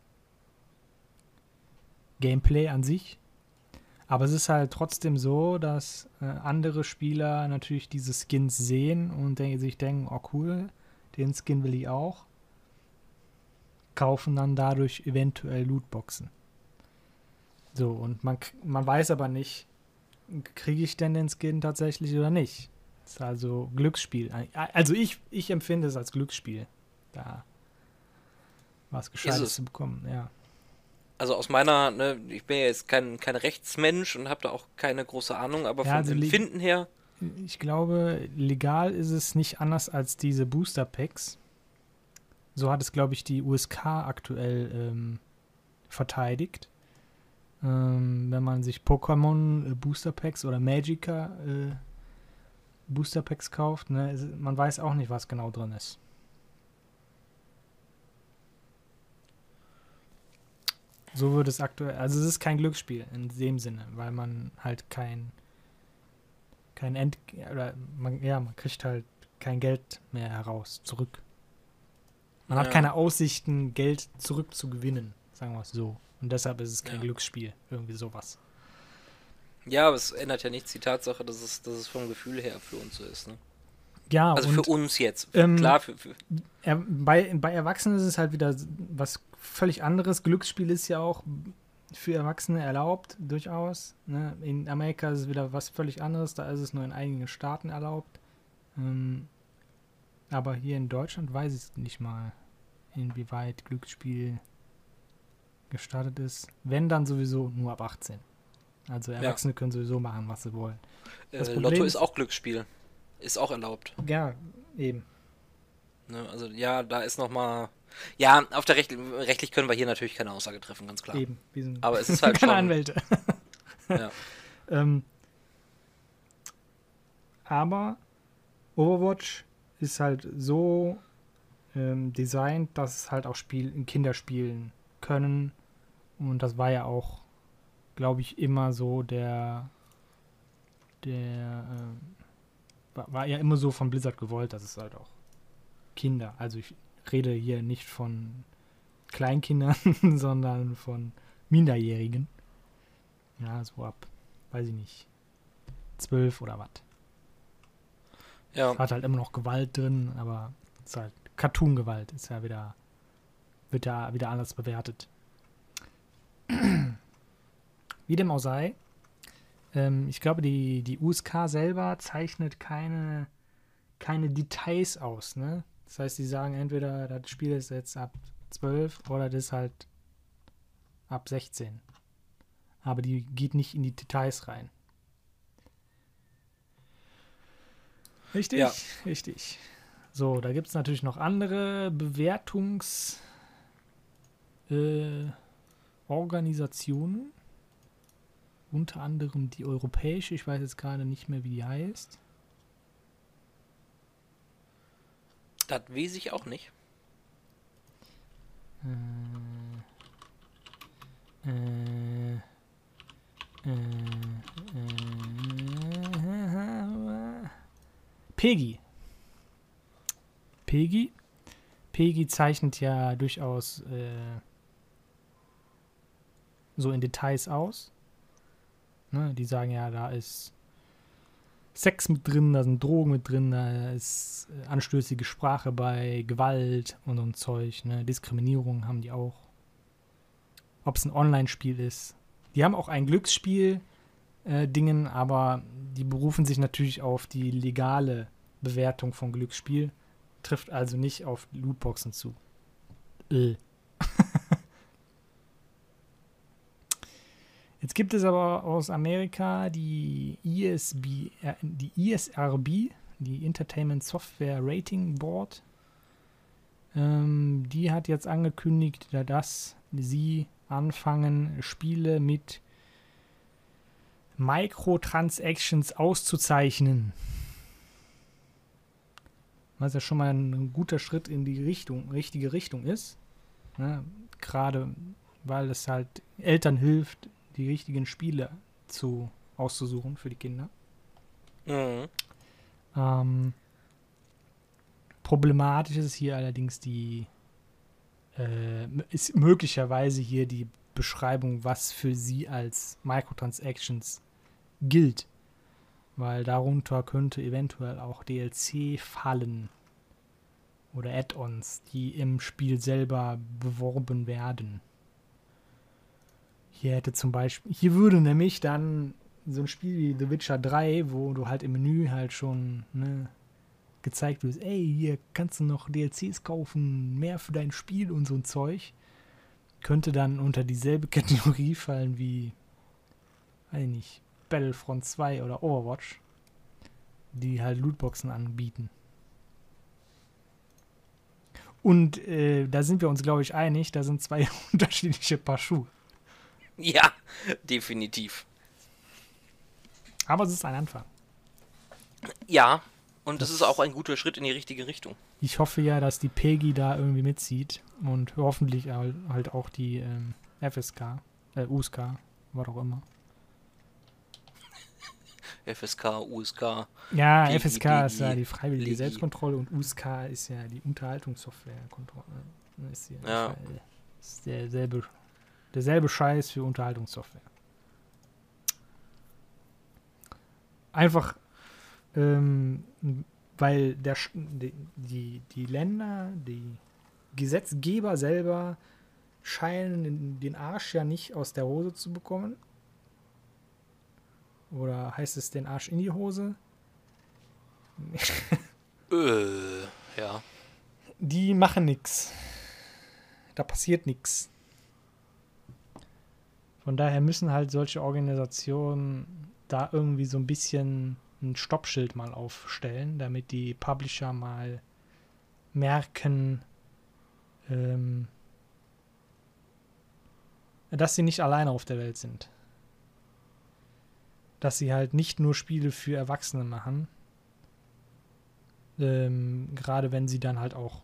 Gameplay an sich. Aber es ist halt trotzdem so, dass äh, andere Spieler natürlich diese Skins sehen und denken, sich denken, oh cool, den Skin will ich auch. Kaufen dann dadurch eventuell Lootboxen. So, und man, man weiß aber nicht, kriege ich denn den Skin tatsächlich oder nicht. Ist also Glücksspiel. Also ich, ich empfinde es als Glücksspiel. Da was Gescheites zu bekommen, ja. Also aus meiner, ne, ich bin ja jetzt kein, kein Rechtsmensch und habe da auch keine große Ahnung, aber ja, vom also Empfinden her. Ich glaube, legal ist es nicht anders als diese Booster Packs. So hat es, glaube ich, die USK aktuell ähm, verteidigt. Ähm, wenn man sich Pokémon äh, Booster Packs oder Magica äh, Booster Packs kauft, ne, man weiß auch nicht, was genau drin ist. So wird es aktuell, also es ist kein Glücksspiel in dem Sinne, weil man halt kein kein End oder man ja, man kriegt halt kein Geld mehr heraus zurück. Man hat Ja. keine Aussichten, Geld zurückzugewinnen, sagen wir es so. Und deshalb ist es kein Ja. Glücksspiel, irgendwie sowas. Ja, aber es ändert ja nichts die Tatsache, dass es, dass es vom Gefühl her für uns so ist. Ne? Ja, Also und für uns jetzt. ähm, Klar, für, für, er, bei, bei Erwachsenen ist es halt wieder was völlig anderes. Glücksspiel ist ja auch für Erwachsene erlaubt, durchaus. Ne? In Amerika ist es wieder was völlig anderes, da ist es nur in einigen Staaten erlaubt. Ähm, aber hier in Deutschland weiß ich nicht mal, inwieweit Glücksspiel gestartet ist. Wenn dann sowieso nur ab 18. Also Erwachsene können sowieso machen, was sie wollen. das äh, Problem Lotto ist- auch Glücksspiel. Ist auch erlaubt. Ja, eben. Ne? Also ja, da ist nochmal. Ja, auf der Recht, rechtlich können wir hier natürlich keine Aussage treffen, ganz klar. Eben. Wir sind Aber es ist halt keine schon. Anwälte. Ja. Ähm, aber Overwatch ist halt so ähm, designt, dass es halt auch Spiel Kinder spielen können. Und das war ja auch, glaube ich, immer so der, der, ähm, war, war ja immer so von Blizzard gewollt, dass es halt auch Kinder, also ich rede hier nicht von Kleinkindern, sondern von Minderjährigen. Ja, so ab, weiß ich nicht, zwölf oder was. ja. Hat halt immer noch Gewalt drin, aber ist halt Cartoon-Gewalt, ist ja wieder, wird ja wieder anders bewertet. Wie dem auch sei, ähm, ich glaube, die, die USK selber zeichnet keine, keine Details aus, ne? Das heißt, die sagen entweder, das Spiel ist jetzt ab 12 oder das ist halt ab 16. Aber die geht nicht in die Details rein. Richtig? Ja. Richtig. So, da gibt es natürlich noch andere Bewertungs- äh. Unter anderem die europäische, ich weiß jetzt gerade nicht mehr, wie die heißt. Das weiß ich auch nicht. Äh, äh, äh, Peggy. Peggy. Peggy zeichnet ja durchaus äh, so in Details aus. Ne, die sagen ja, da ist Sex mit drin, da sind Drogen mit drin, da ist äh, anstößige Sprache bei, Gewalt und so ein Zeug, ne? Diskriminierung haben die auch. Ob es ein Online-Spiel ist. Die haben auch ein Glücksspiel äh, aber die berufen sich natürlich auf die legale Bewertung von Glücksspiel, trifft also nicht auf Lootboxen zu. Äh. Jetzt gibt es aber aus Amerika die ISB, äh, die ISRB, die Entertainment Software Rating Board. Ähm, die hat jetzt angekündigt, dass sie anfangen, Spiele mit Microtransactions auszuzeichnen. Was ja schon mal ein guter Schritt in die Richtung, richtige Richtung ist. Ne? Gerade weil es halt Eltern hilft, die richtigen Spiele zu auszusuchen für die Kinder. Mhm. Ähm, problematisch ist hier allerdings die äh, ist möglicherweise hier die Beschreibung, was für sie als Microtransactions gilt. Weil darunter könnte eventuell auch DLC fallen. Oder Add-ons, die im Spiel selber beworben werden. Hier hätte zum Beispiel, hier würde nämlich dann so ein Spiel wie The Witcher 3, wo du halt im Menü halt schon ne, gezeigt wird, ey, hier kannst du noch DLCs kaufen, mehr für dein Spiel und so ein Zeug, könnte dann unter dieselbe Kategorie fallen wie, weiß ich nicht, Battlefront 2 oder Overwatch, die halt Lootboxen anbieten. Und äh, da sind wir uns, glaube ich, einig, da sind zwei unterschiedliche Paar Schuhe. Ja, definitiv. Aber es ist ein Anfang. Ja, und das, das ist auch ein guter Schritt in die richtige Richtung. Ich hoffe ja, dass die PEGI da irgendwie mitzieht und hoffentlich halt auch die ähm, FSK, äh, USK, was auch immer. FSK, USK. Ja, PEGI, FSK PEGI, ist ja die freiwillige Legi. Selbstkontrolle und USK ist ja die Unterhaltungssoftwarekontrolle. Ist, ja, ja. ist derselbe, derselbe Scheiß für Unterhaltungssoftware. Einfach ähm, weil der, die, die Länder, die Gesetzgeber selber scheinen den Arsch ja nicht aus der Hose zu bekommen. Oder heißt es den Arsch in die Hose? äh, ja. Die machen nichts. Da passiert nichts. Von daher müssen halt solche Organisationen da irgendwie so ein bisschen ein Stoppschild mal aufstellen, damit die Publisher mal merken, ähm, dass sie nicht alleine auf der Welt sind. Dass sie halt nicht nur Spiele für Erwachsene machen. Ähm, gerade wenn sie dann halt auch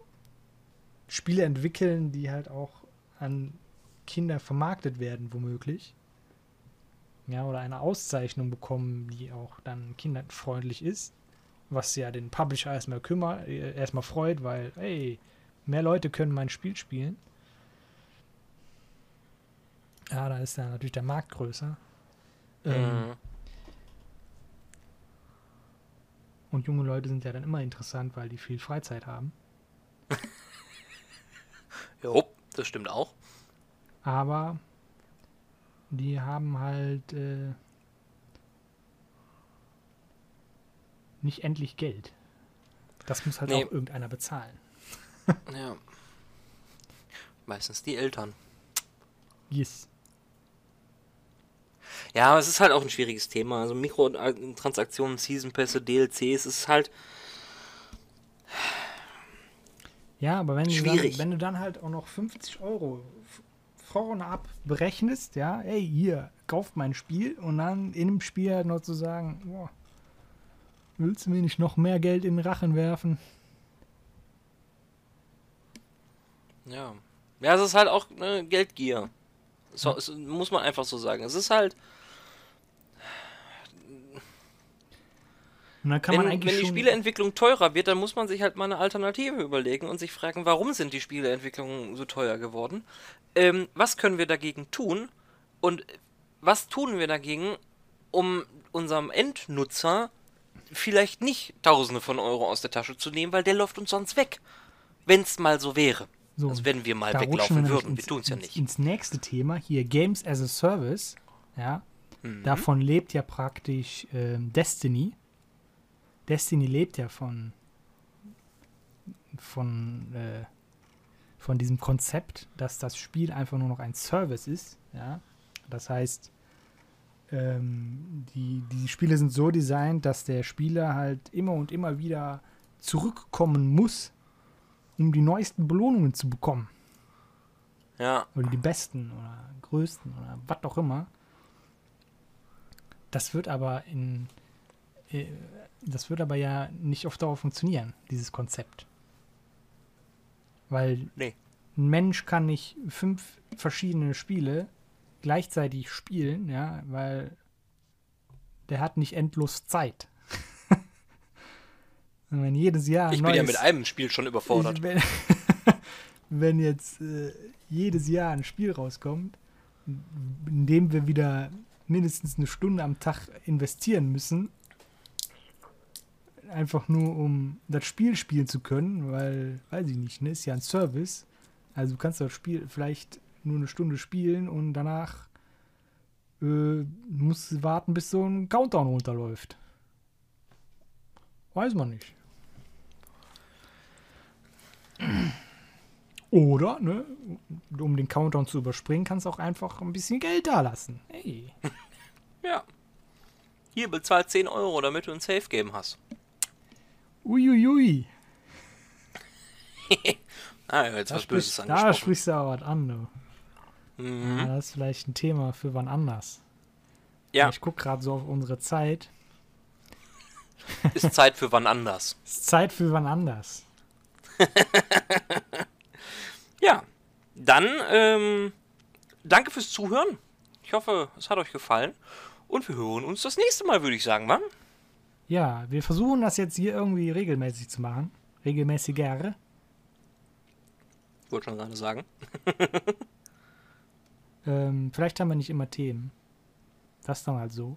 Spiele entwickeln, die halt auch an Kinder vermarktet werden, womöglich ja, oder eine Auszeichnung bekommen, die auch dann kinderfreundlich ist, was ja den Publisher erstmal kümmert, äh, erstmal freut, weil, hey, mehr Leute können mein Spiel spielen. Ja, da ist ja natürlich der Markt größer. Ähm, mhm. und junge Leute sind ja dann immer interessant, weil die viel Freizeit haben. jo, das stimmt auch. Aber die haben halt äh, nicht endlich Geld. Das muss halt nee. auch irgendeiner bezahlen. ja. Meistens die Eltern. Yes. Ja, aber es ist halt auch ein schwieriges Thema. Also Mikrotransaktionen, Season-Pässe, DLCs, es ist halt. Ja, aber wenn du, dann, wenn du dann halt auch noch 50 Euro vorne ab ja, ey, hier, kauft mein Spiel und dann in dem Spiel halt noch zu sagen, boah, willst du mir nicht noch mehr Geld in den Rachen werfen? Ja. Ja, es ist halt auch eine Geldgier. So, muss man einfach so sagen. Es ist halt. Wenn, wenn die Spieleentwicklung teurer wird, dann muss man sich halt mal eine Alternative überlegen und sich fragen, warum sind die Spieleentwicklungen so teuer geworden? ähm, was können wir dagegen tun und was tun wir dagegen, um unserem Endnutzer vielleicht nicht Tausende von Euro aus der Tasche zu nehmen, weil der läuft uns sonst weg. Wenn es mal so wäre. So, also wenn wir mal weglaufen wir würden. wir tun es ja nicht. Ins nächste Thema, hier Games as a Service. Ja. Mhm. Davon lebt ja praktisch äh, Destiny. Destiny lebt ja von von äh, von diesem Konzept, dass das Spiel einfach nur noch ein Service ist. Ja? Das heißt, ähm, die, die Spiele sind so designt, dass der Spieler halt immer und immer wieder zurückkommen muss, um die neuesten Belohnungen zu bekommen. Ja. Oder die besten oder größten oder was auch immer. Das wird aber in. Äh, das wird aber ja nicht auf Dauer funktionieren, dieses Konzept. Weil nee. ein Mensch kann nicht fünf verschiedene Spiele gleichzeitig spielen, ja, weil der hat nicht endlos Zeit. wenn jedes Jahr. Ich bin ja mit einem Spiel schon überfordert. Wenn, wenn, jetzt äh, jedes Jahr ein Spiel rauskommt, in dem wir wieder mindestens eine Stunde am Tag investieren müssen, einfach nur um das Spiel spielen zu können, weil, weiß ich nicht, ne, ist ja ein Service. Also du kannst das Spiel vielleicht nur eine Stunde spielen und danach äh, musst du warten, bis so ein Countdown runterläuft. Weiß man nicht. Oder, ne, um den Countdown zu überspringen, kannst du auch einfach ein bisschen Geld da lassen. Hey. ja. Hier bezahlt 10 Euro, damit du ein Safe Game hast. Uiuiui. ah, jetzt da was Böses Da sprichst du aber was an, du. Mhm. Ja, das ist vielleicht ein Thema für wann anders. Ja, Ich gucke gerade so auf unsere Zeit. ist Zeit für wann anders. Ist Zeit für wann anders. Ja, dann ähm, danke fürs Zuhören. Ich hoffe, es hat euch gefallen. Und wir hören uns das nächste Mal, würde ich sagen, wa? Ja, wir versuchen das jetzt hier irgendwie regelmäßig zu machen. Regelmäßiger. Wollte schon gerade sagen. Ähm, vielleicht haben wir nicht immer Themen. Das ist dann halt so.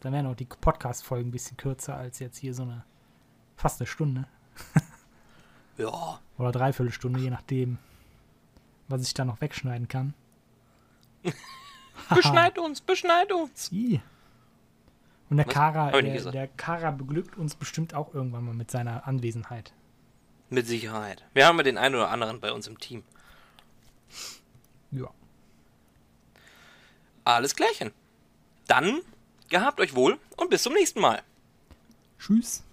Dann wären auch die Podcast-Folgen ein bisschen kürzer als jetzt hier so eine fast eine Stunde. Ja, Oder dreiviertel Stunde, je nachdem, was ich da noch wegschneiden kann. beschneid uns, beschneid uns. Ih. Und der Was? Kara, der, der Kara beglückt uns bestimmt auch irgendwann mal mit seiner Anwesenheit. Mit Sicherheit. Wir haben ja den einen oder anderen bei uns im Team. Ja. Alles klärchen. Dann gehabt euch wohl und bis zum nächsten Mal. Tschüss.